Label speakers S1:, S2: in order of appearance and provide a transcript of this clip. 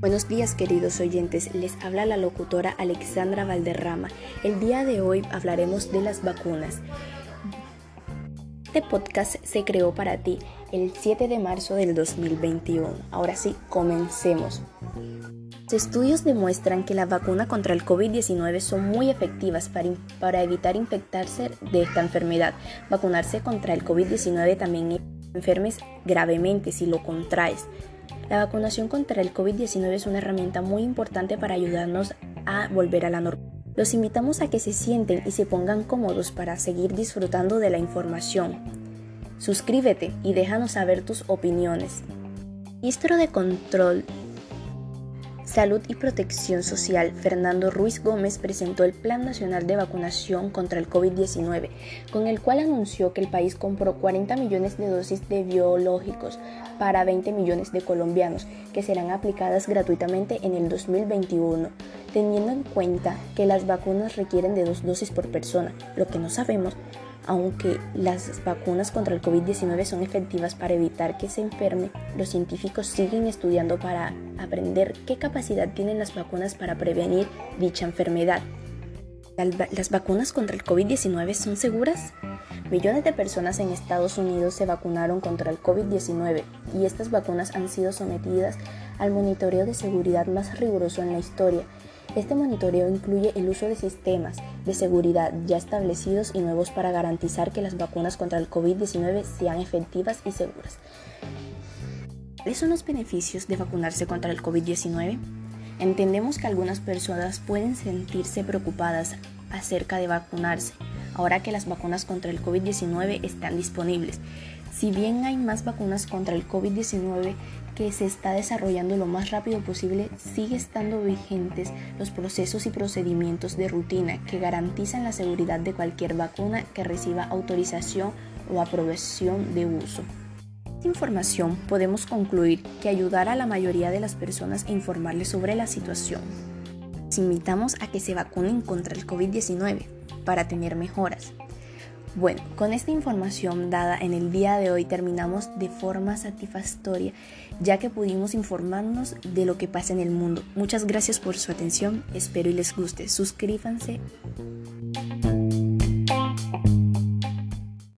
S1: Buenos días queridos oyentes, les habla la locutora Alexandra Valderrama. El día de hoy hablaremos de las vacunas. Este podcast se creó para ti el 7 de marzo del 2021. Ahora sí, comencemos. Los estudios demuestran que la vacuna contra el COVID-19 son muy efectivas para, para, evitar infectarse de esta enfermedad. Vacunarse contra el COVID-19 también enfermes gravemente si lo contraes. La vacunación contra el COVID-19 es una herramienta muy importante para ayudarnos a volver a la normalidad. Los invitamos a que se sienten y se pongan cómodos para seguir disfrutando de la información. Suscríbete y déjanos saber tus opiniones. Ministro de Control Salud y Protección Social, Fernando Ruiz Gómez, presentó el Plan Nacional de Vacunación contra el COVID-19, con el cual anunció que el país compró 40 millones de dosis de biológicos para 20 millones de colombianos, que serán aplicadas gratuitamente en el 2021, teniendo en cuenta que las vacunas requieren de dos dosis por persona. Lo que no sabemos aunque las vacunas contra el COVID-19 son efectivas para evitar que se enferme, los científicos siguen estudiando para aprender qué capacidad tienen las vacunas para prevenir dicha enfermedad. ¿Las vacunas contra el COVID-19 son seguras? Millones de personas en Estados Unidos se vacunaron contra el COVID-19 y estas vacunas han sido sometidas al monitoreo de seguridad más riguroso en la historia este monitoreo incluye el uso de sistemas de seguridad ya establecidos y nuevos para garantizar que las vacunas contra el COVID-19 sean efectivas y seguras. ¿Cuáles son los beneficios de vacunarse contra el COVID-19? Entendemos que algunas personas pueden sentirse preocupadas acerca de vacunarse, ahora que las vacunas contra el COVID-19 están disponibles. Si bien hay más vacunas contra el COVID-19 que se está desarrollando lo más rápido posible, sigue estando vigentes los procesos y procedimientos de rutina que garantizan la seguridad de cualquier vacuna que reciba autorización o aprobación de uso. Esta información podemos concluir que ayudará a la mayoría de las personas a informarles sobre la situación. Les invitamos a que se vacunen contra el COVID-19 para tener mejoras. Bueno, con esta información dada en el día de hoy terminamos de forma satisfactoria, ya que pudimos informarnos de lo que pasa en el mundo. Muchas gracias por su atención, espero y les guste. Suscríbanse.